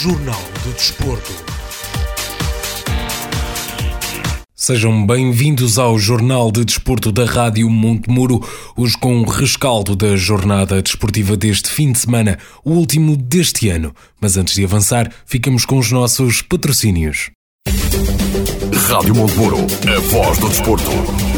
Jornal do Desporto. Sejam bem-vindos ao Jornal de Desporto da Rádio Montemuro, hoje com um rescaldo da jornada desportiva deste fim de semana, o último deste ano. Mas antes de avançar, ficamos com os nossos patrocínios. Rádio Montemuro, a voz do desporto.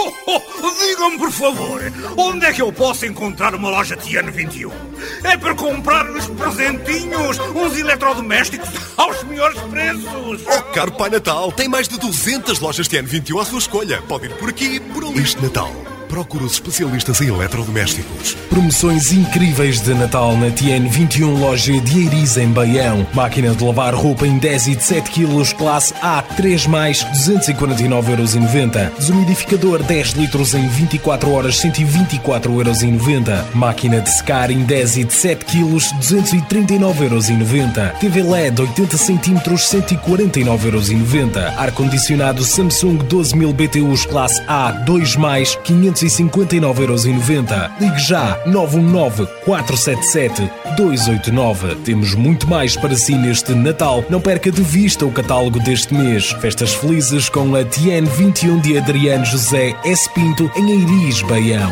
Digam-me, por favor, onde é que eu posso encontrar uma loja Tiano 21? É para comprar uns presentinhos, uns eletrodomésticos aos melhores preços. Oh, caro Pai Natal, tem mais de 200 lojas Tiano 21 à sua escolha. Pode ir por aqui, por ali. Este Natal procura os especialistas em eletrodomésticos. Promoções incríveis de Natal na TN 21 loja de Eiriz em Baião. Máquina de lavar roupa em 10 e de 7 kg, classe A, 3 mais, 249,90€. Desumidificador 10 litros em 24 horas, 124,90€. Máquina de secar em 10 e de 7 kg, 239,90€. TV LED 80 cm, 149,90€. Ar-condicionado Samsung 12000 BTUs, classe A, 2 mais, 500 259,90€. Ligue já 919 477 289. Temos muito mais para si neste Natal. Não perca de vista o catálogo deste mês. Festas felizes com a TN 21 de Adriano José S. Pinto em Eiris, Baião.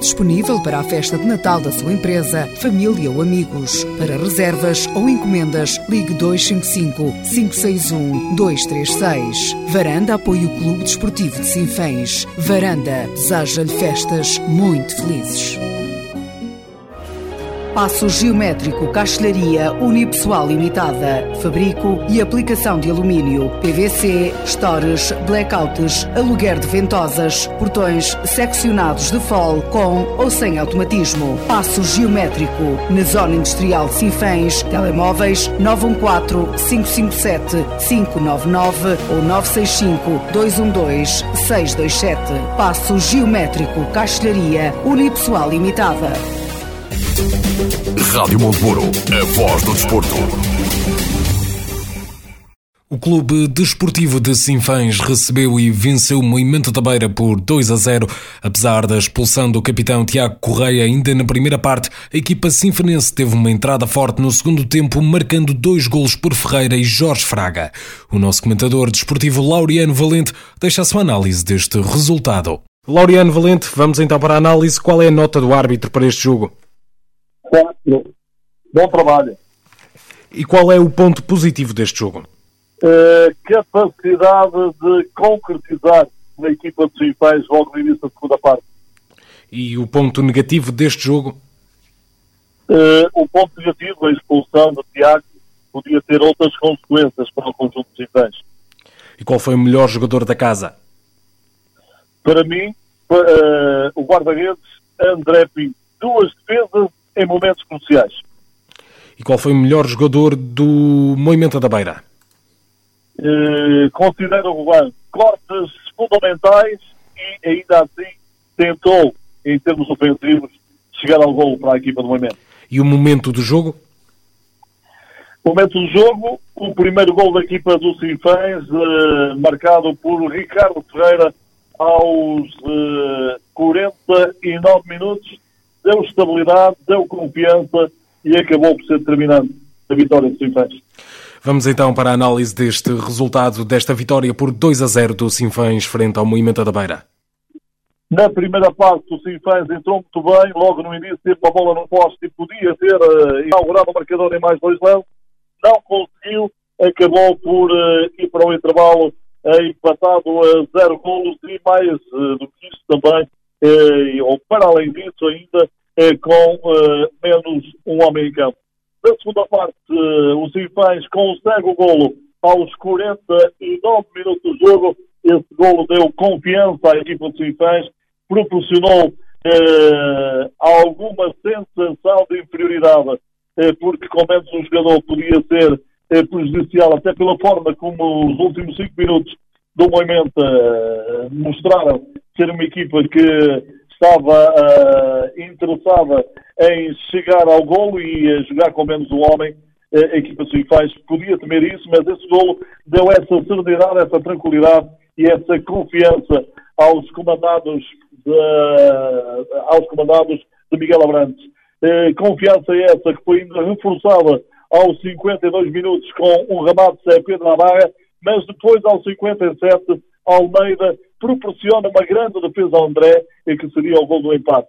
disponível para a festa de Natal da sua empresa, família ou amigos. Para reservas ou encomendas, ligue 255 561 236. Varanda apoia o Clube Desportivo de Sinfãs. Varanda deseja-lhe festas muito felizes. Passo Geométrico Castelharia Unipessoal Limitada. Fabrico e aplicação de alumínio, PVC, stores, blackouts, aluguer de ventosas, portões seccionados de fol com ou sem automatismo. Passo Geométrico na Zona Industrial de Sinfãs. Telemóveis 914 557 599 ou 965 212 627. Passo Geométrico Castelharia Unipessoal Limitada. Rádio Montemuro, a voz do desporto. O Clube Desportivo de Sinfãs recebeu e venceu o Moimento da Beira por 2 a 0. Apesar da expulsão do capitão Tiago Correia ainda na primeira parte, a equipa sinfanense teve uma entrada forte no segundo tempo, marcando dois golos por Ferreira e Jorge Fraga. O nosso comentador desportivo Laureano Valente deixa a sua análise deste resultado. Laureano Valente, vamos então para a análise. Qual é a nota do árbitro para este jogo? Quatro. Bom trabalho. E qual é o ponto positivo deste jogo? Uh, capacidade de concretizar na equipa de Sinfãs logo no início da segunda parte. E o ponto negativo deste jogo? Uh, o ponto negativo, a expulsão do Tiago, podia ter outras consequências para o conjunto de Sinfãs. E qual foi o melhor jogador da casa? Para mim, uh, o guarda-redes André Pinto. Duas defesas em momentos cruciais. E qual foi o melhor jogador do Moimenta da Beira? Uh, considero o Juan cortes fundamentais e ainda assim tentou, em termos ofensivos, chegar ao gol para a equipa do Moimento. E o momento do jogo? Momento do jogo, o primeiro gol da equipa do Sinfãs, eh, marcado por Ricardo Ferreira aos eh, 49 minutos, deu estabilidade, deu confiança e acabou por ser determinante a vitória do Sinfãs. Vamos então para a análise deste resultado, desta vitória por 2 a 0 do Sinfãs frente ao Moimenta da Beira. Na primeira parte, o Sinfãs entrou muito bem, logo no início teve a bola no poste e podia ter uh, inaugurado o marcador em mais dois lances não conseguiu, acabou por uh, ir para o intervalo uh, empatado a zero golos e mais uh, do que isso também, ou para além disso ainda, com menos um homem em campo. Na segunda parte, o Sinfãs consegue o golo aos 49 minutos do jogo. Esse golo deu confiança à equipa do Sinfãs, proporcionou alguma sensação de inferioridade eh, porque com menos um jogador podia ser eh, prejudicial, até pela forma como os últimos cinco minutos do momento eh, mostraram ser uma equipa que estava interessada em chegar ao golo e jogar com menos um homem. A equipa de faz podia temer isso, mas esse golo deu essa serenidade, essa tranquilidade e essa confiança aos comandados de, aos comandados de Miguel Abrantes. Eh, confiança essa que foi ainda reforçada aos 52 minutos com um remate de Pedro Navarra, mas depois aos 57 Almeida proporciona uma grande defesa ao André, que seria o gol do empate.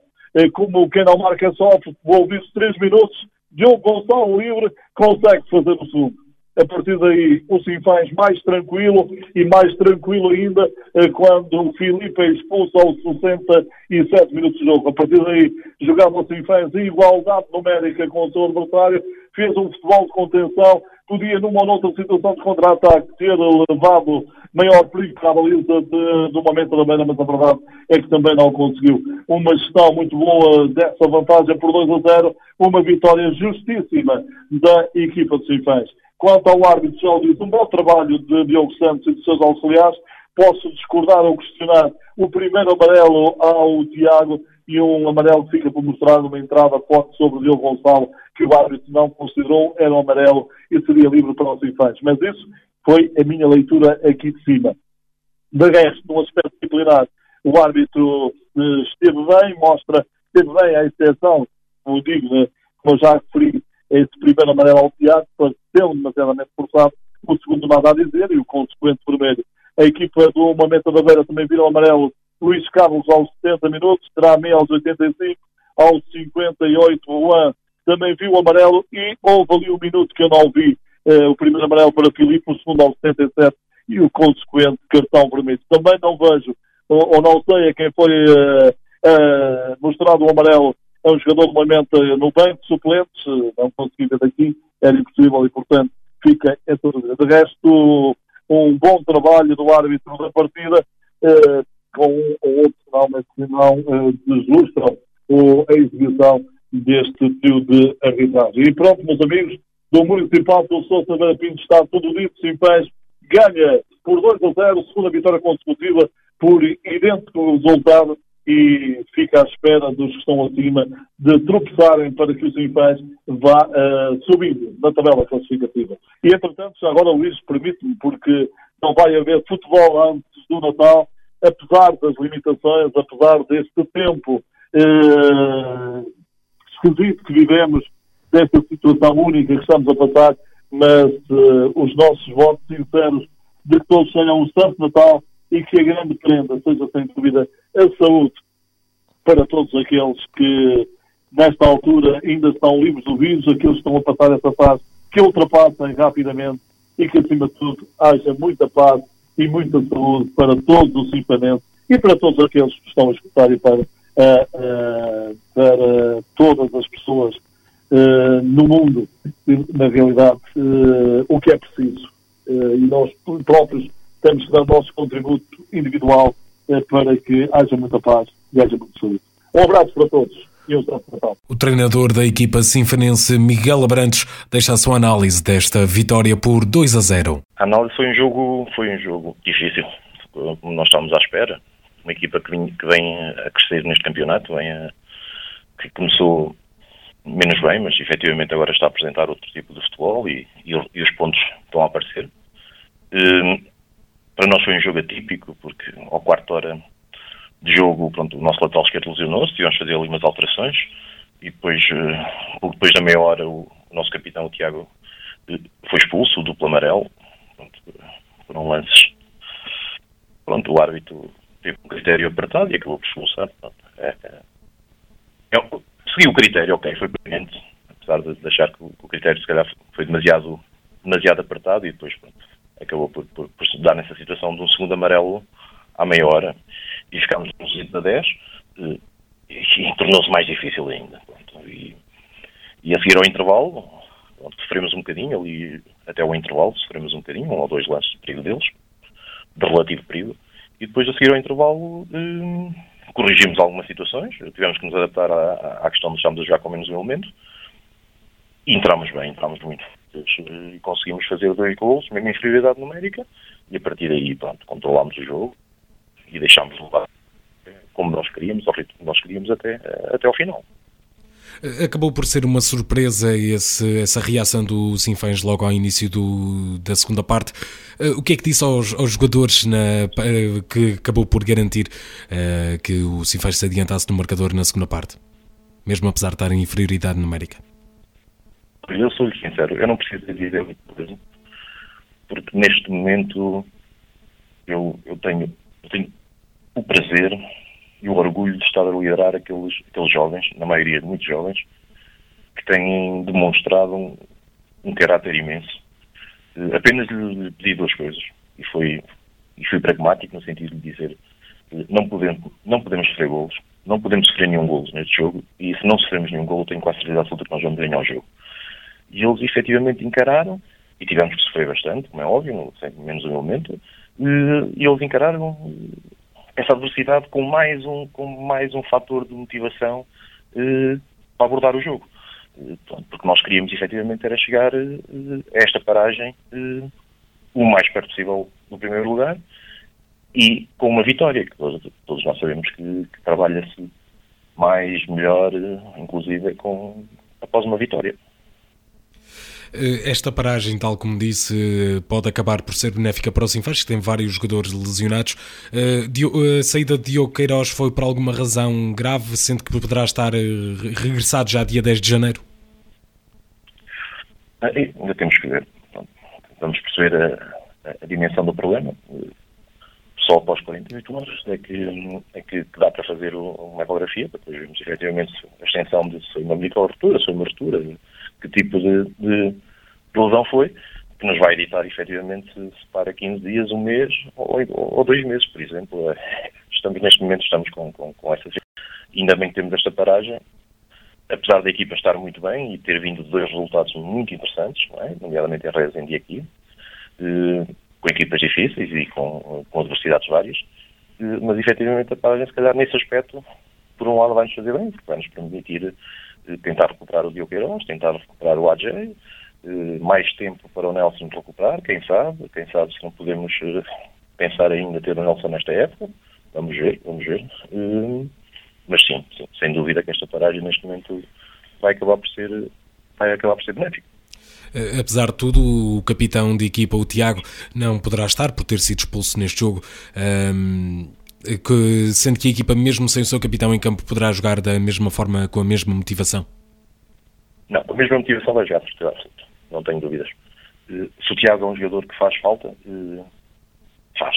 Como quem não marca só, futebol disso 3 minutos, Diogo Gonçalo livre consegue fazer o segundo. A partir daí, o Sinfãs mais tranquilo e mais tranquilo ainda eh, quando o Filipe é expulso aos 67 minutos de jogo. A partir daí, jogava o Sinfãs em igualdade numérica com o seu adversário, fez um futebol de contenção, podia numa ou noutra situação de contra-ataque ter levado maior perigo para a baliza de, do momento da beira, mas a verdade é que também não conseguiu. Uma gestão muito boa dessa vantagem por 2 a 0, uma vitória justíssima da equipa de Sinfãs. Quanto ao árbitro, já disse, um bom trabalho de Diogo Santos e de seus auxiliares. Posso discordar ou questionar o primeiro amarelo ao Tiago e um amarelo que fica por mostrar uma entrada forte sobre o Diogo Gonçalo, que o árbitro não considerou, era um amarelo e seria livre para os infantes. Mas isso foi a minha leitura aqui de cima. De resto, no aspecto disciplinar, o árbitro eh, esteve bem, mostra, esteve bem a exceção, como digo, né, como já referi, esse primeiro amarelo ao Tiago, pareceu demasiadamente forçado, o segundo nada a dizer e o consequente vermelho. A equipa do Mamenta da Beira também virou amarelo Luís Carlos aos 70 minutos, terá meia aos 85, aos 58 o Juan também viu o amarelo e houve ali um minuto que eu não vi eh, o primeiro amarelo para Filipe, o segundo aos 77 e o consequente cartão vermelho. Também não vejo, ou, ou não sei a quem foi eh, eh, mostrado o amarelo é um jogador momento no banco de suplentes, não consegui ver daqui, era impossível e, portanto, fica essa dúvida. De resto, um bom trabalho do árbitro da partida, com um ou outro sinal, mas que não eh, deslustra a exibição deste trio de arbitragem. E pronto, meus amigos, do Municipal do Sousa Vera está tudo dito, Simpés ganha por 2 a 0, segunda vitória consecutiva por idêntico resultado e fica à espera dos que estão acima de tropeçarem para que o Sinfãs vá uh, subindo na tabela classificativa. E, entretanto, já agora, Luís, permite-me, porque não vai haver futebol antes do Natal, apesar das limitações, apesar deste tempo uh, esquisito que vivemos, desta situação única que estamos a passar, mas uh, os nossos votos sinceros de que todos tenham um Santo Natal e que a grande prenda seja, sem dúvida, a saúde para todos aqueles que, nesta altura, ainda estão livres do vírus, aqueles que estão a passar essa fase, que ultrapassem rapidamente e que, acima de tudo, haja muita paz e muita saúde para todos os simpanenses e para todos aqueles que estão a escutar e para, uh, para todas as pessoas uh, no mundo, na realidade, o que é preciso. e nós próprios temos que dar o nosso contributo individual para que haja muita paz e haja muita saúde. Um abraço para todos. O treinador da equipa sinfanense Miguel Abrantes deixa a sua análise desta vitória por 2 a 0. A análise foi um jogo, foi um jogo difícil, como nós estávamos à espera. Uma equipa que vem, que vem a crescer neste campeonato, vem a, que começou menos bem, mas efetivamente agora está a apresentar outro tipo de futebol e, e, e os pontos estão a aparecer. Uh, para nós foi um jogo atípico, porque ao quarto hora de jogo, pronto, o nosso lateral esquerdo lesionou-se, tivemos que fazer ali umas alterações e depois, pouco depois da meia hora, o, nosso capitão, o Tiago, uh, foi expulso, o duplo amarelo. Pronto, foram lances. Pronto, o árbitro teve um critério apertado e acabou por expulsar. É, é, é, seguiu o critério, ok, foi permanente, apesar de, achar que o, o, critério se calhar foi demasiado, demasiado apertado e depois pronto, acabou por, por, por se dar nessa situação de um segundo amarelo à meia hora e ficámos nos 20 a 10 e, e tornou-se mais difícil ainda. Pronto, e, e a seguir ao intervalo, pronto, sofremos um bocadinho ali, até ao intervalo, sofremos um bocadinho, um ou dois lances de perigo deles, de relativo período, e depois a seguir ao intervalo hum, corrigimos algumas situações, tivemos que nos adaptar à, à questão de estarmos a jogar com menos um elemento, e entramos bem, entramos muito e conseguimos fazer dois gols, mesmo em inferioridade numérica, e a partir daí, pronto, controlámos o jogo e deixámos levar como nós queríamos, ao ritmo que nós queríamos até, até ao final. Acabou por ser uma surpresa esse, essa reação do Sinfãs logo ao início do, da segunda parte. Uh, o que é que disse aos, aos jogadores na, uh, que acabou por garantir uh, que o Sinfãs se adiantasse no marcador na segunda parte? Mesmo apesar de estar em inferioridade numérica. Eu sou-lhe sincero, eu não preciso dizer muito coisa, porque neste momento eu, eu, tenho, eu tenho o prazer e o orgulho de estar a liderar aqueles, aqueles jovens, na maioria de muitos jovens, que têm demonstrado um, um caráter imenso. Uh, apenas lhe pedi duas coisas, e foi e fui pragmático no sentido de dizer uh, não podemos, não podemos sofrer golos, não podemos sofrer nenhum golo neste jogo, e se não sofremos nenhum golo, tenho quase certeza absoluta que nós vamos ganhar o jogo. E eles efetivamente encararam, e tivemos que sofrer bastante, como é óbvio, sem menos um momento, uh, e eles encararam essa adversidade com mais um, com mais um fator de motivação eh, para abordar o jogo. Eh, porque nós queríamos efetivamente era chegar eh, a esta paragem eh, o mais perto possível do primeiro lugar e com uma vitória, que todos, todos nós sabemos que, que trabalha-se mais, melhor, eh, inclusive com, após uma vitória. Eh, esta paragem, tal como disse, pode acabar por ser benéfica para os Sinfãs, que tem vários jogadores lesionados. Eh, a saída de Diogo Queiroz foi por alguma razão grave, sendo que poderá estar eh, regressado já dia 10 de janeiro? Ah, ainda temos que ver. Vamos perceber a, a dimensão do problema. Só após 48 horas é que, é que, dá para fazer uma ecografia, para depois vermos efetivamente a extensão de se foi uma micro-ruptura, se foi uma ruptura, que tipo de, de, de lesão foi, que nos vai editar efetivamente se, para 15 dias, um mês ou, ou, dois meses, por exemplo. É, estamos neste momento estamos com, com, com essa ainda bem que temos esta paragem, apesar da equipa estar muito bem e ter vindo dois resultados muito interessantes, é? nomeadamente em Rezende e aqui, eh, com equipas difíceis e com, com adversidades várias, eh, mas efetivamente a paragem, se calhar, nesse aspecto, por um lado vai-nos fazer bem, porque vai-nos permitir tentar recuperar o Diogo Queiroz, tentar recuperar o AJ, eh, mais tempo para o Nelson recuperar, quem sabe, quem sabe se não podemos eh, pensar ainda ter o Nelson nesta época, vamos ver, vamos ver. Eh, mas sim, sim, sem dúvida que esta paragem neste momento vai acabar por ser, vai acabar por ser benéfica. Apesar de tudo, o capitão de equipa, o Tiago, não poderá estar por ter sido expulso neste jogo. Um, que, sendo que a equipa, mesmo sem o seu capitão em campo, poderá jogar da mesma forma, com a mesma motivação? Não, a mesma motivação vai jogar, não tenho dúvidas. Eh, se o Tiago é um jogador que faz falta, eh, faz.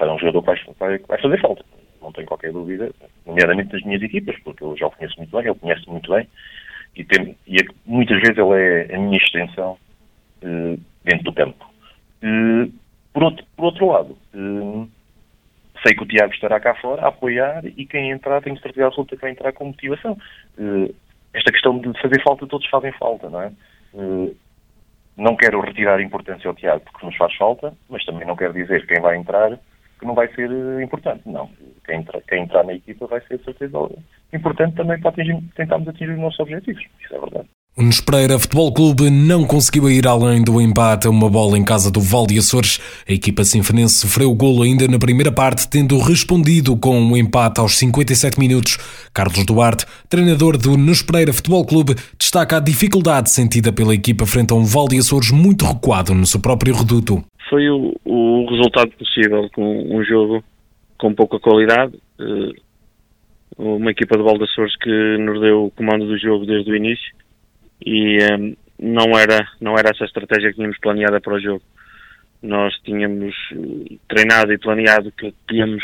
É um jogador que vai, vai fazer falta, não tenho qualquer dúvida, nomeadamente das minhas equipas, porque eu já o conheço muito bem, ele conhece muito bem, e, tem, e é, muitas vezes ele é a minha extensão uh, dentro do campo. Por, outro, por outro lado, sei que o Tiago estará cá fora a apoiar e quem entrar, tenho certeza absoluta que vai entrar com motivação. Uh, esta questão de fazer falta, todos fazem falta, não é? Uh, não quero retirar importância ao Tiago porque nos faz falta, mas também não quero dizer que quem vai entrar que não vai ser uh, importante. Não. Quem, entra, quem entrar na equipa vai ser, certeza, importante também para atingir, tentarmos atingir os nossos objetivos. Isso é verdade. O Nespreira Futebol Clube não conseguiu ir além do empate a uma bola em casa do Val de Açores. A equipa sinfonense sofreu o golo ainda na primeira parte, tendo respondido com um empate aos 57 minutos. Carlos Duarte, treinador do Nespreira Futebol Clube, destaca a dificuldade sentida pela equipa frente a um Val de Açores muito recuado no seu próprio reduto. Foi o, o resultado possível com um jogo com pouca qualidade. Eh, uma equipa de Val de Açores que nos deu o comando do jogo desde o início e um, não era não era essa estratégia que tínhamos planeada para o jogo. Nós tínhamos eh, treinado e planeado que tínhamos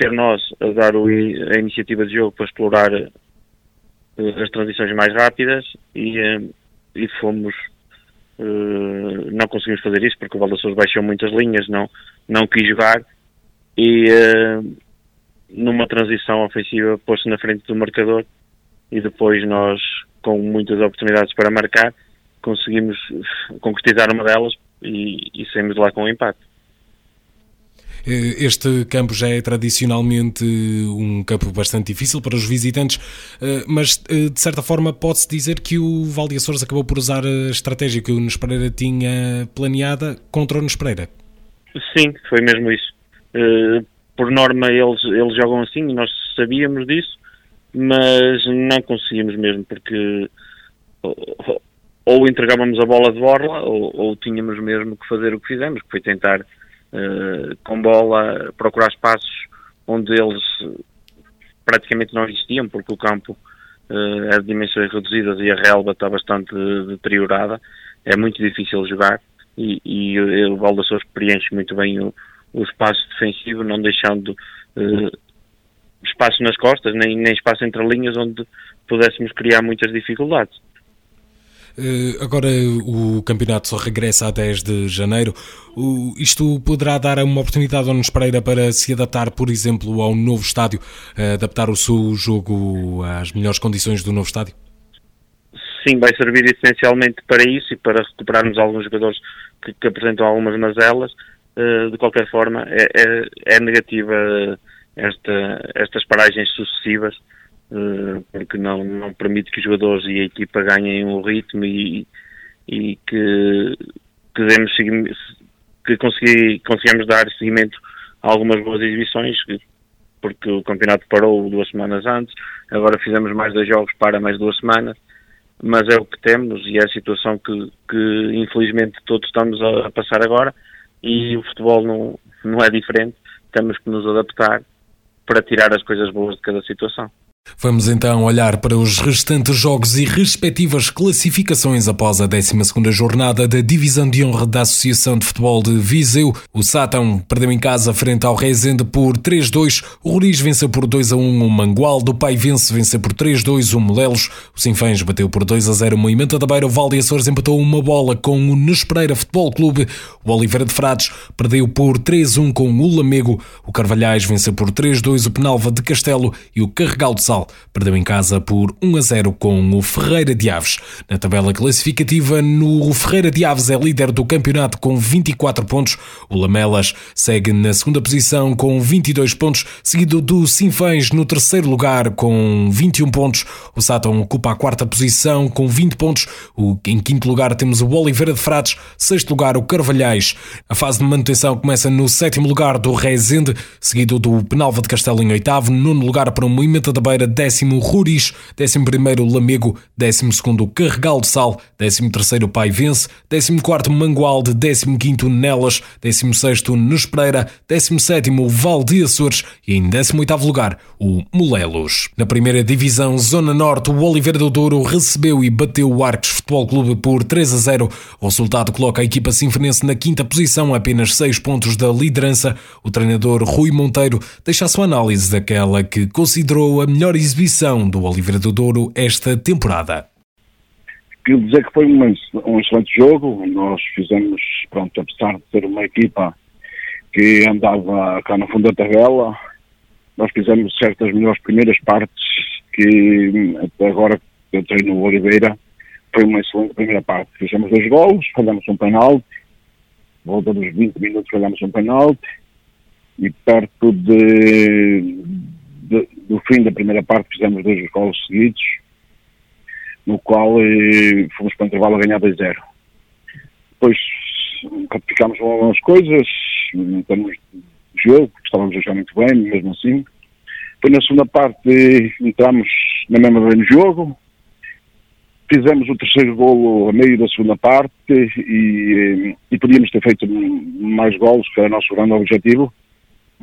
ser nós a dar o, a iniciativa de jogo para explorar uh, as transições mais rápidas e, uh, e fomos uh, não conseguimos fazer isso porque o Valdassores baixou muitas linhas, não, não quis jogar e numa transição ofensiva pôs-se na frente do marcador e depois nós com muitas oportunidades para marcar, conseguimos concretizar uma delas e, e saímos lá com um empate. Eh, este campo já é tradicionalmente um campo bastante difícil para os visitantes, eh, mas eh, de certa forma pode-se dizer que o Valde Açores acabou por usar a estratégia que o Nespereira tinha planeada contra o Nespereira. Sim, foi mesmo isso. Por norma eles, eles jogam assim e nós sabíamos disso mas não conseguimos mesmo, porque ou entregávamos a bola de borla ou, ou, tínhamos mesmo que fazer o que fizemos, que foi tentar uh, com bola procurar espaços onde eles praticamente não existiam, porque o campo uh, é de dimensões reduzidas e a relva está bastante deteriorada, é muito difícil jogar e, e o Valdassores preenche muito bem o, o espaço defensivo, não deixando uh, espaço nas costas, nem, nem espaço entre linhas onde pudéssemos criar muitas dificuldades. Uh, agora o campeonato só regressa a 10 de janeiro. Isto poderá dar uma oportunidade ao Nunes Pereira para se adaptar, por exemplo, ao novo estádio, uh, adaptar o seu jogo às melhores condições do novo estádio? Sim, vai servir essencialmente para isso e para recuperarmos alguns jogadores que, que apresentam algumas mazelas. Eh, de qualquer forma, é, é, é negativa esta, estas paragens sucessivas, uh, porque não, não permite que os jogadores e a equipa ganhem o ritmo e, e que, que, demos, que consegui, conseguimos dar seguimento a algumas boas exibições, porque o campeonato parou duas semanas antes, agora fizemos mais dois jogos para mais duas semanas, mas é o que temos e é a situação que, que infelizmente todos estamos a, a passar agora e o futebol não, não é diferente, temos que nos adaptar para tirar as coisas boas de cada situação. Vamos então olhar para os restantes jogos e respectivas classificações após a 12 jornada da Divisão de Honra da Associação de Futebol de Viseu. O Sátão perdeu em casa frente ao Rezende por 3-2, o Roriz venceu por 2-1 o Mangualdo, o Paivense venceu por 3-2 o Molelos, o Sinfãs bateu por 2-0 o Moimenta da Beira, o Valde Açores empatou uma bola com o Nespereira Futebol Clube, o Oliveira de Frades perdeu por 3-1 com o Lamego, o Carvalhais venceu por 3-2 o Penalva de Castelo e o Carregal de Sal perdeu em casa por 1 a 0 com o Ferreira de Aves. Na tabela classificativa, no Ferreira de Aves é líder do campeonato com 24 pontos. O Lamelas segue na segunda posição com 22 pontos, seguido do Sinfãs no terceiro lugar com 21 pontos. O Sátão ocupa a quarta posição com 20 pontos. Em quinto lugar temos o Oliveira de Frades, sexto lugar o Carvalhais. A fase de manutenção começa no sétimo lugar do Rezende, seguido do Penalva de Castelo em oitavo, nono lugar para o Moimenta da Beira décimo Ruris, décimo primeiro Lamego, décimo segundo Carregal de Sal, décimo terceiro Paivense, décimo quarto Mangualde, décimo quinto Nelas, décimo sexto Nespreira, décimo sétimo Val de Açores e em décimo oitavo lugar o Molelos. Na primeira divisão Zona Norte, o Oliveira do Douro recebeu e bateu o Arcos Futebol Clube por 3 a 0. O resultado coloca a equipa sinfonense na quinta posição, apenas 6 pontos da liderança. O treinador Rui Monteiro deixa a sua análise daquela que considerou a melhor exibição do Oliveira do Douro esta temporada? Quero dizer que foi um, um excelente jogo. Nós fizemos, pronto, apesar de ser uma equipa que andava cá no fundo da tabela, nós fizemos certas melhores primeiras partes que até agora eu treino no Oliveira foi uma excelente primeira parte. Fizemos dois gols, falhamos um penalti, volta dos 20 minutos falhamos um penalti e perto de do fim da primeira parte fizemos dois gols seguidos. no qual eh, fomos para o intervalo a ganhar 2-0. Depois ratificámos algumas coisas, em termos de jogo, estávamos a jogar muito bem, mesmo assim. Depois na segunda parte entramos na mesma vez no jogo, fizemos o terceiro golo a meio da segunda parte e, e podíamos ter feito mais golos, que era o nosso grande objetivo.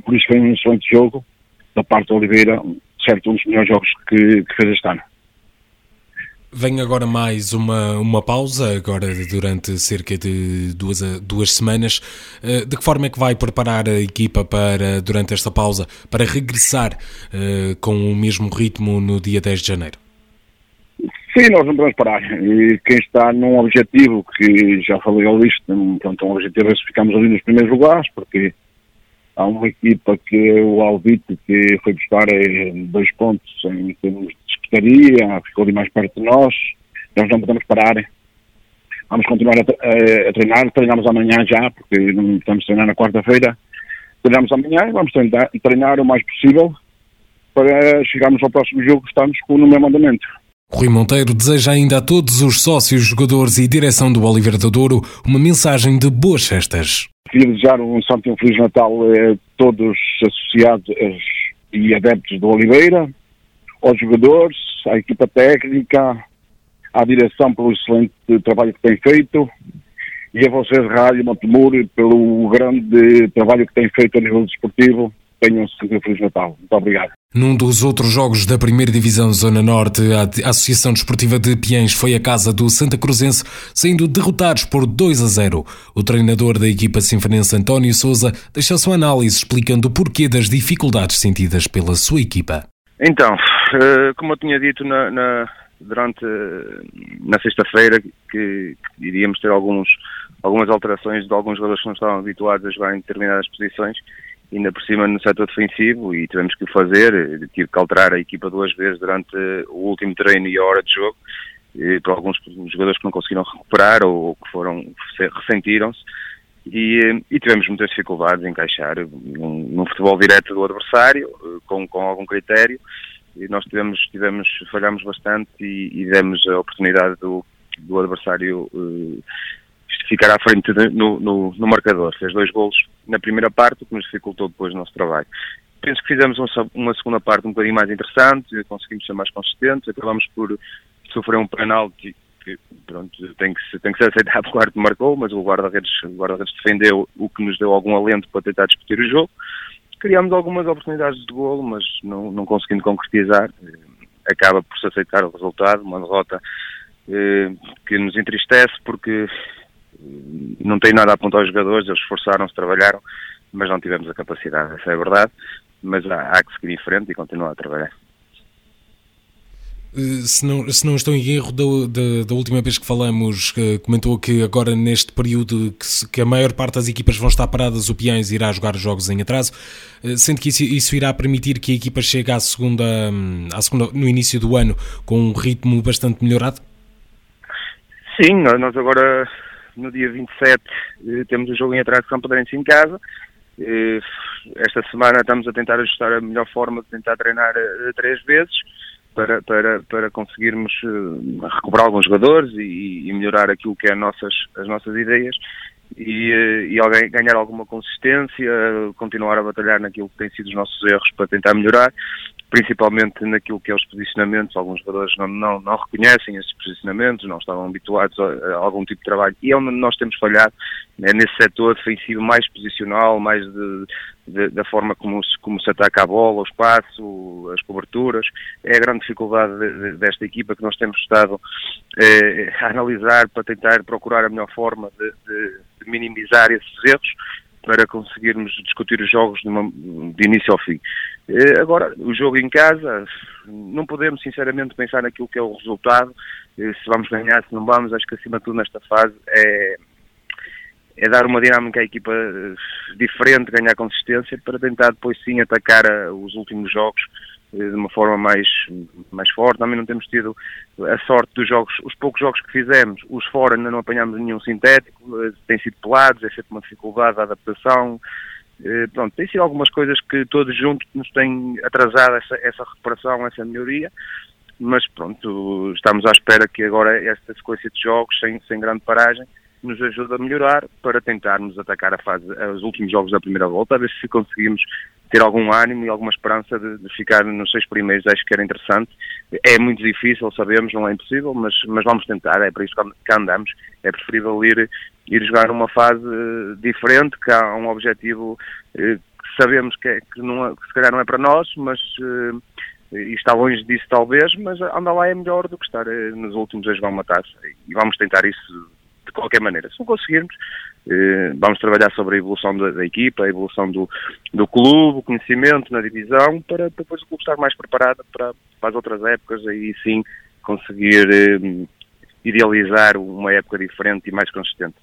Por isso foi um excelente jogo da parte de Oliveira, certo, um dos melhores jogos que, que fez este ano. Vem agora mais uma, uma pausa, agora durante cerca de duas, duas semanas. Eh, de que forma é que vai preparar a equipa para, durante esta pausa, para regressar uh, com o mesmo ritmo no dia 10 de janeiro? Sim, nós não podemos parar. E quem está num objetivo, que já falei ao isto, pronto, um objetivo é se ficamos ali nos primeiros lugares, porque há uma equipa que é o Alvite, que foi buscar eh, dois pontos em termos de secretaria, ficou ali mais perto de nós, nós não podemos parar. Vamos continuar a, a, a treinar, treinamos amanhã já, porque não estamos a treinar na quarta-feira. Treinamos amanhã e vamos treinar, treinar o mais possível para chegarmos ao próximo jogo que estamos com o mesmo andamento. Rui Monteiro deseja ainda a todos os sócios, jogadores e direção do Oliveira do Douro uma mensagem de boas festas. Queria desejar um Santo e um Feliz Natal a todos associados e adeptos do Oliveira, aos jogadores, à equipa técnica, à direção pelo excelente trabalho que tem feito e a vocês, Rádio Montemur, pelo grande trabalho que tem feito a nível desportivo. Tenham um Feliz Natal. Muito obrigado. Num dos outros jogos da primeira Divisão Zona Norte, a Associação Desportiva de Piens foi a casa do Santa Cruzense, sendo derrotados por 2 a 0. O treinador da equipa sinfonense António Souza deixa sua análise explicando o porquê das dificuldades sentidas pela sua equipa. Então, eh, como eu tinha dito na, na, durante na sexta-feira, que, que, iríamos ter alguns, algumas alterações de alguns jogadores que não estavam habituados a jogar em determinadas posições, ainda por cima no setor defensivo e tivemos que o fazer. Tive que alterar a equipa duas vezes durante o último treino e a hora de jogo para alguns jogadores que não conseguiram recuperar ou que foram ressentiram-se e, e, tivemos muitas dificuldades em encaixar num, futebol direto do adversário com, com algum critério e nós tivemos, tivemos falhamos bastante e, e demos a oportunidade do, do adversário uh, ficar à frente de, no, no, no, marcador. Fez dois golos na primeira parte, o que nos dificultou depois o nosso trabalho. Penso que fizemos uma, uma segunda parte um bocadinho mais interessante, conseguimos ser mais consistentes, acabamos por sofrer um penalti que pronto, tem que, tem que ser aceitado, o árbitro marcou, mas o guarda-redes guarda defendeu, o que nos deu algum alento para tentar discutir o jogo. Criámos algumas oportunidades de golo, mas não, não conseguindo concretizar. Acaba por se aceitar o resultado, uma derrota eh, que nos entristece porque não tem nada a apontar aos jogadores, eles esforçaram-se, trabalharam, mas não tivemos a capacidade, essa é a verdade, mas há, há que seguir em frente e continuar a trabalhar. Eh, se não, se não estou em erro, da, da, da última vez que falamos, que comentou que agora neste período que, se, que, a maior parte das equipas vão estar paradas, o Piães irá jogar jogos em atraso, eh, sendo que isso, isso, irá permitir que a equipa chegue à segunda, hum, à segunda, no início do ano com um ritmo bastante melhorado? Sim, nós agora no dia 27 eh, temos o jogo em atraso com Padrense em casa. Eh, esta semana estamos a tentar ajustar a melhor forma de tentar treinar eh, três vezes para, para, para conseguirmos recuperar alguns jogadores e, e melhorar aquilo que é as nossas, as nossas ideias e, e alguém ganhar alguma consistência, continuar a batalhar naquilo que têm sido os nossos erros para tentar melhorar principalmente naquilo que é os posicionamentos. Alguns jogadores não, não, não reconhecem esses posicionamentos, não estavam habituados a, a, algum tipo de trabalho. E é onde nós temos falhado, é nesse setor defensivo mais posicional, mais de, de, da forma como se, como se ataca a bola, o espaço, as coberturas. É a grande dificuldade de, desta equipa que nós temos estado eh, a analisar para tentar procurar a melhor forma de, minimizar esses erros para conseguirmos discutir os jogos de, uma, de início ao fim. Eh, agora, o jogo em casa, não podemos sinceramente pensar naquilo que é o resultado, eh, se vamos ganhar, se não vamos, acho que acima de tudo nesta fase é, é dar uma dinâmica à equipa eh, diferente, ganhar consistência para tentar depois sim atacar os últimos jogos de uma forma mais, mais forte. Também não temos tido a sorte dos jogos, os poucos jogos que fizemos, os fora ainda não apanhámos nenhum sintético, têm sido pelados, é sempre uma dificuldade de adaptação. Eh, pronto, tem sido algumas coisas que todos juntos nos têm atrasado essa, essa recuperação, essa melhoria, mas pronto, estamos à espera que agora esta sequência de jogos, sem, sem grande paragem, nos ajude a melhorar para tentarmos atacar a fase, os últimos jogos da primeira volta, a ver se conseguimos ter algum ânimo e alguma esperança de, de, ficar nos seis primeiros, acho que era interessante. É muito difícil, sabemos, não é impossível, mas, mas vamos tentar, é para isso que andamos. É preferível ir, ir jogar uma fase diferente, que há um objetivo eh, que sabemos que, é, que, não, que se calhar não é para nós, mas eh, e está longe disso talvez, mas andar lá é melhor do que estar eh, nos últimos jogar uma taça. E vamos tentar isso de qualquer maneira. Se não conseguirmos, eh, vamos trabalhar sobre a evolução da, equipa, a evolução do, do clube, o conhecimento na divisão, para depois o clube estar mais preparado para, para as outras épocas e sim conseguir eh, idealizar uma época diferente e mais consistente.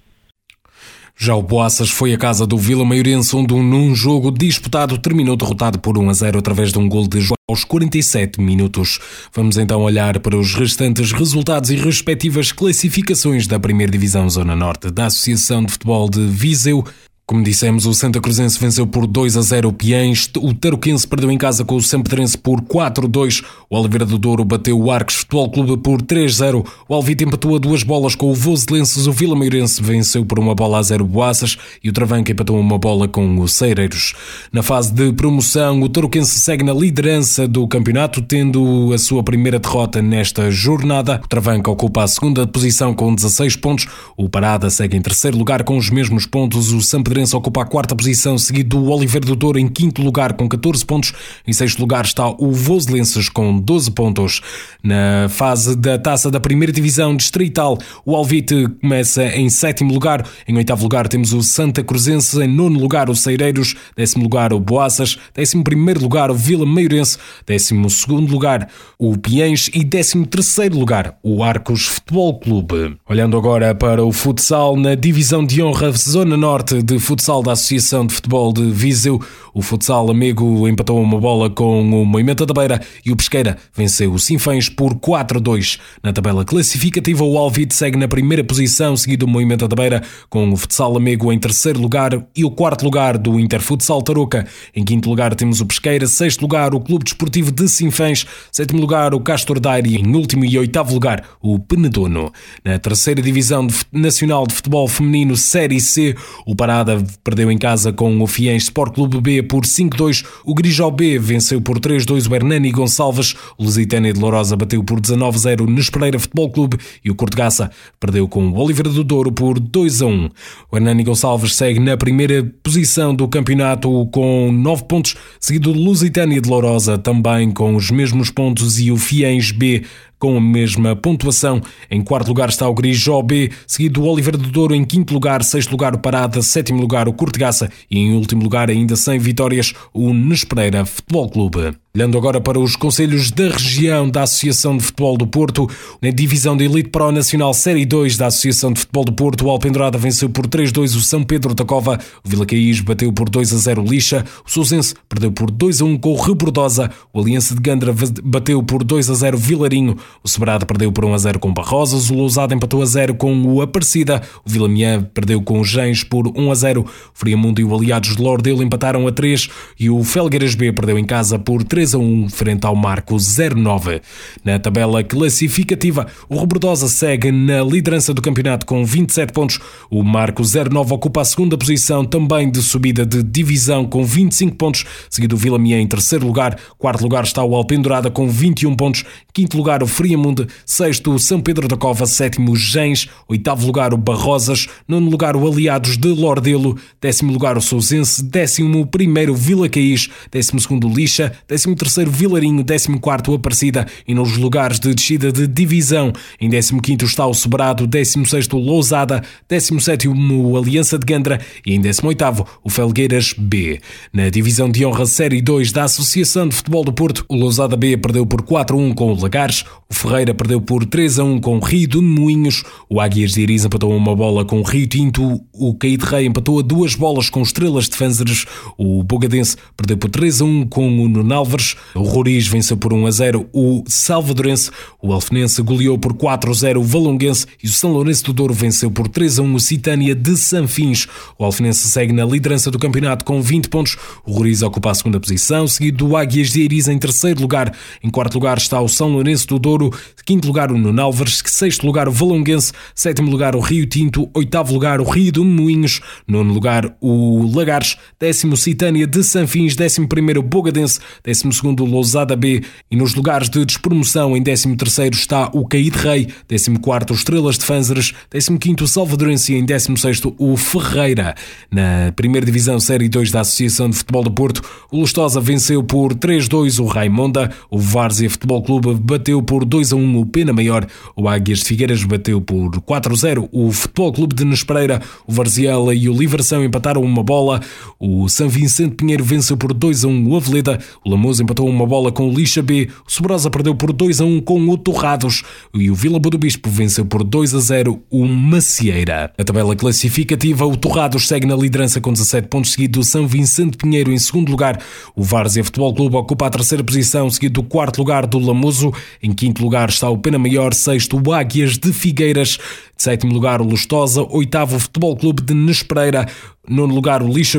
Já o Boaças foi a casa do Vila Maiorense, onde num jogo disputado terminou derrotado por 1 a 0 através de um gol de João aos 47 minutos. Vamos então olhar para os restantes resultados e respectivas classificações da Primeira Divisão Zona Norte da Associação de Futebol de Viseu. Como dissemos, o Santa Cruzense venceu por 2 a 0 o Piens, o Tarouquense perdeu em casa com o Sampedrense por 4 a 2, o Oliveira do Douro bateu o Arcos Futebol Clube por 3 a 0, o Alvite empatou a duas bolas com o Voselenses, o Vila Meirense venceu por uma bola a 0 Boaças e o Travanca empatou uma bola com o Ceireiros. Na fase de promoção, o Tarouquense segue na liderança do campeonato, tendo a sua primeira derrota nesta jornada. O Travanca ocupa a segunda posição com 16 pontos, o Parada segue em terceiro lugar com os mesmos pontos, o Sampedrense Pedrense ocupa a quarta posição, seguido do Oliveira do Douro em quinto lugar com 14 pontos. Em sexto lugar está o Voselenses com 12 pontos. Na fase da taça da primeira divisão distrital, o Alvite começa em sétimo lugar. Em oitavo lugar temos o Santa Cruzense. Em nono lugar, o Ceireiros. Décimo lugar, o Boaças. Décimo primeiro lugar, o Vila Meirense. Décimo segundo lugar, o Piens. E décimo terceiro lugar, o Arcos Futebol Clube. Olhando agora para o futsal na divisão de honra Zona Norte de futsal da Associação de Futebol de Viseu. O futsal amigo empatou uma bola com o Moimenta da Beira e o Pesqueira venceu o Sinfãs por 4-2. Na tabela classificativa, o Alvite segue na primeira posição, seguido o Moimenta da Beira, com o futsal amigo em terceiro lugar e o quarto lugar do Interfutsal Tarouca. Em quinto lugar temos o Pesqueira, sexto lugar o Clube Desportivo de Sinfãs, sétimo lugar o Castor Daire e em último e oitavo lugar o Penedono. Na terceira divisão nacional de futebol feminino Série C, o Parada perdeu em casa com o Fiens Sport Clube B por 5-2. O Grijó B venceu por 3-2 o Hernani Gonçalves. O Lusitânia de Lourosa bateu por 19-0 no Espereira Futebol Clube e o Cortegaça perdeu com o Oliveira do Douro por 2-1. O Hernani Gonçalves segue na primeira posição do campeonato com 9 pontos, seguido do Lusitânia de Lourosa também com os mesmos pontos e o Fiens B com a mesma pontuação. Em quarto lugar está o Grijó B, seguido do Oliveira do Douro em quinto lugar, sexto lugar o Parada, sétimo lugar o Cortegaça e em último lugar, ainda sem vitórias, o Nespereira Futebol Clube. Olhando agora para os conselhos da região da Associação de Futebol do Porto, na divisão de Elite Pro Nacional Série 2 da Associação de Futebol do Porto, o Alpendurada venceu por 3-2 o São Pedro da Cova, o Vila Caís bateu por 2-0 o Lixa, o Sousense perdeu por 2-1 com o Rebordosa, o Aliança de Gandra bateu por 2-0 Vilarinho, o Sobrado perdeu por 1-0 com Barrosas, o Lousada empatou a 0 com o Aparecida, o Vila Mian perdeu com o Gens por 1-0, o Friamundo e o Aliados de Lordelo empataram a 3 e o Felgueiras B perdeu em casa por 3 3 a 1 frente ao Marco 09. Na tabela classificativa, o Robordosa segue na liderança do campeonato com 27 pontos. O Marco 09 ocupa a segunda posição também de subida de divisão com 25 pontos, seguido o Vila Mié em terceiro lugar. Quarto lugar está o Alpendurada com 21 pontos. Quinto lugar o Friamundo. Sexto o São Pedro da Cova. Sétimo o Gens. Oitavo lugar o Barrosas. Nono lugar o Aliados de Lordelo. Décimo lugar o Sousense. Décimo primeiro Vila Caís. Décimo segundo Lixa. Décimo 13º Vilarinho, 14º Aparecida e nos lugares de descida de divisão. Em 15º está o Sobrado, 16º Lousada, 17º Aliança de Gandra e em 18º o Felgueiras B. Na divisão de honra Série 2 da Associação de Futebol do Porto, o Lousada B perdeu por 4-1 com o Lagares, o Ferreira perdeu por 3 a 1 com Rio de Moinhos. O Águias de Iris empatou uma bola com Rio Tinto. O Caíde Rei empatou a duas bolas com Estrelas de Fanzeres. O Bogadense perdeu por 3 a 1 com o Nunalvers. O Roriz venceu por 1 a 0 o Salvadorense. O Alfenense goleou por 4 a 0 o Valonguense. E o São Lourenço do Douro venceu por 3 a 1 o Citânia de Sanfins. O Alfenense segue na liderança do campeonato com 20 pontos. O Roriz ocupa a segunda posição, seguido do Águias de Iris em terceiro lugar. Em quarto lugar está o São Lourenço do Douro. Quinto lugar o Nunalvers. Sexto lugar o Valonguense. Sétimo lugar o Rio Tinto. Oitavo lugar o Rio de Moinhos. Nono lugar o Lagares. Décimo Citânia de Sanfins. Décimo primeiro Bogadense. Décimo segundo Lousada B. E nos lugares de despromoção em décimo terceiro está o Caíde Rei. Décimo quarto Estrelas de Fanzeres. Décimo quinto Salvadorense e em décimo sexto o Ferreira. Na primeira divisão Série 2 da Associação de Futebol do Porto, o Lustosa venceu por 3-2 o Raimonda. O Várzea Futebol Clube bateu por 2-1 o Pena Maior. O Águias de Figueiras bateu por 4-0 o Futebol Clube de Nespereira. O Varziela e o Livração empataram uma bola. O São Vicente Pinheiro venceu por 2-1 o Aveleda. O Lamoso empatou uma bola com o Lixa B. O Sobrosa perdeu por 2-1 com o Torrados. E o Vila Boa Bispo venceu por 2-0 o Macieira. Na tabela classificativa, o Torrados segue na liderança com 17 pontos, seguido do São Vicente Pinheiro em segundo lugar. O Várzea Futebol Clube ocupa a terceira posição, seguido do quarto lugar do Lamoso. Em quinto lugar está o Pena Maior, sexto o Águias de Figueiras. Sétimo lugar, o Lustosa. Oitavo, o Futebol Clube de Nespereira. Nono lugar, o Lixa.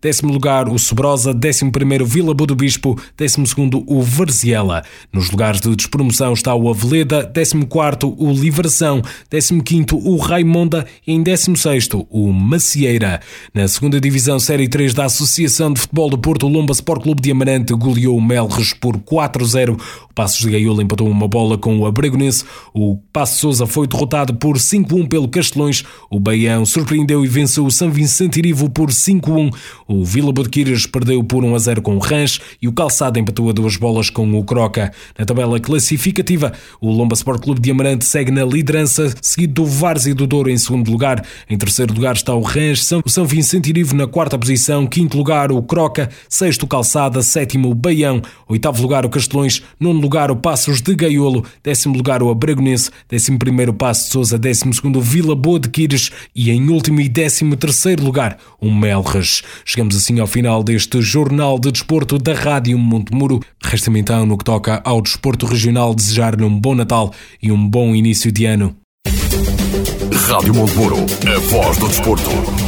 Décimo lugar, o Sobrosa. Décimo primeiro, Vila Boa do Bispo. Décimo segundo, o Varziela. Nos lugares de despromoção está o Aveleda. Décimo quarto, o Livração. Décimo quinto, o Raimonda. E em décimo sexto, o Macieira. Na segunda divisão, Série 3 da Associação de Futebol do Porto, o Lomba Sport Clube de Amarante goleou o Melres por 4-0. O Passos de Gaiola empatou uma bola com o Abregonense. O Passo Souza foi derrotado por 5-1 pelo Castelões. O Baião surpreendeu e venceu o São Vicente Por 5-1. O Vila Bodequires perdeu por 1-0 com o Rãs e o Calçada empatou a duas bolas com o Croca. Na tabela classificativa, o Lomba Sport Clube de Amarante segue na liderança, seguido do Várzea do Douro em segundo lugar. Em terceiro lugar está o Rãs, São, São Vicente Irivo na quarta posição, quinto lugar o Croca, sexto o Calçada, sétimo o Baião, oitavo lugar o Castelões, nono lugar o Passos de Gaiolo, décimo lugar o Abregonense, décimo primeiro o Passo de Souza, décimo segundo o Vila Boa de Quires. E em último e décimo terceiro lugar o Melres. Chegamos assim ao final deste Jornal de Desporto da Rádio Montemuro. Resta-me então no que toca ao desporto regional desejar-lhe um bom Natal e um bom início de ano. Rádio Montemuro, a voz do desporto.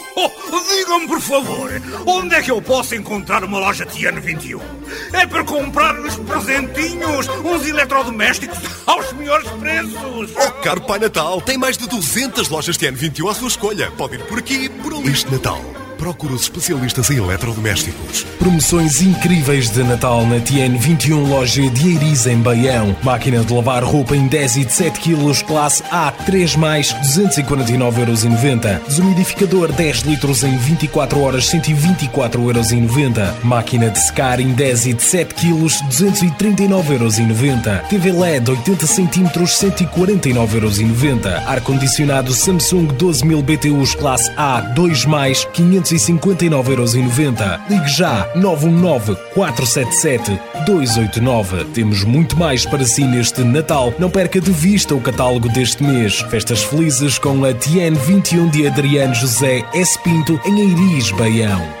Digam-me, por favor, onde é que eu posso encontrar uma loja Tiano 21? É para comprar uns presentinhos, uns eletrodomésticos aos melhores preços. Oh, caro Pai Natal, tem mais de 200 lojas Tiano 21 à sua escolha. Pode ir por aqui, por ali. Este Natal, procura os especialistas em eletrodomésticos. Promoções incríveis de Natal na TN 21 loja de Eiriz em Baião. Máquina de lavar roupa em 10 e de 7 kg, classe A, 3 mais, 249,90€. Desumidificador 10 litros em 24 horas, 124,90€. Máquina de secar em 10 e de 7 kg, 239,90€. TV LED 80 cm, 149,90€. Ar-condicionado Samsung 12000 BTUs, classe A, 2 mais, 559,90€. Ligue já 919 477 289. Temos muito mais para si neste Natal. Não perca de vista o catálogo deste mês. Festas felizes com a TN 21 de Adriano José S. Pinto em Eiris, Baião.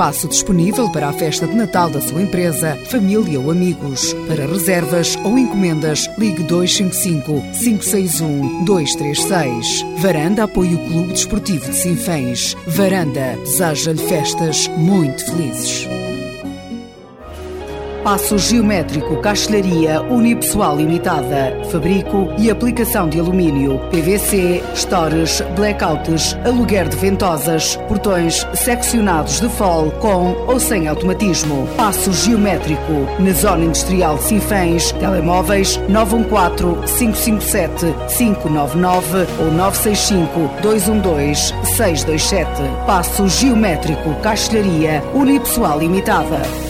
Espaço disponível para a festa de Natal da sua empresa, família ou amigos. Para reservas ou encomendas, ligue 255 561 236. Varanda apoia o Clube Desportivo de Sinfãs. Varanda deseja-lhe festas muito felizes. Passo geométrico, castelharia unipessoal limitada, fabrico e aplicação de alumínio, PVC, stores, blackouts, aluguer de ventosas, portões seccionados de fol com ou sem automatismo. Passo geométrico, na zona industrial de Sinfãs, telemóveis 914 557 599 ou 965 212 627. Passo geométrico, castelharia unipessoal limitada.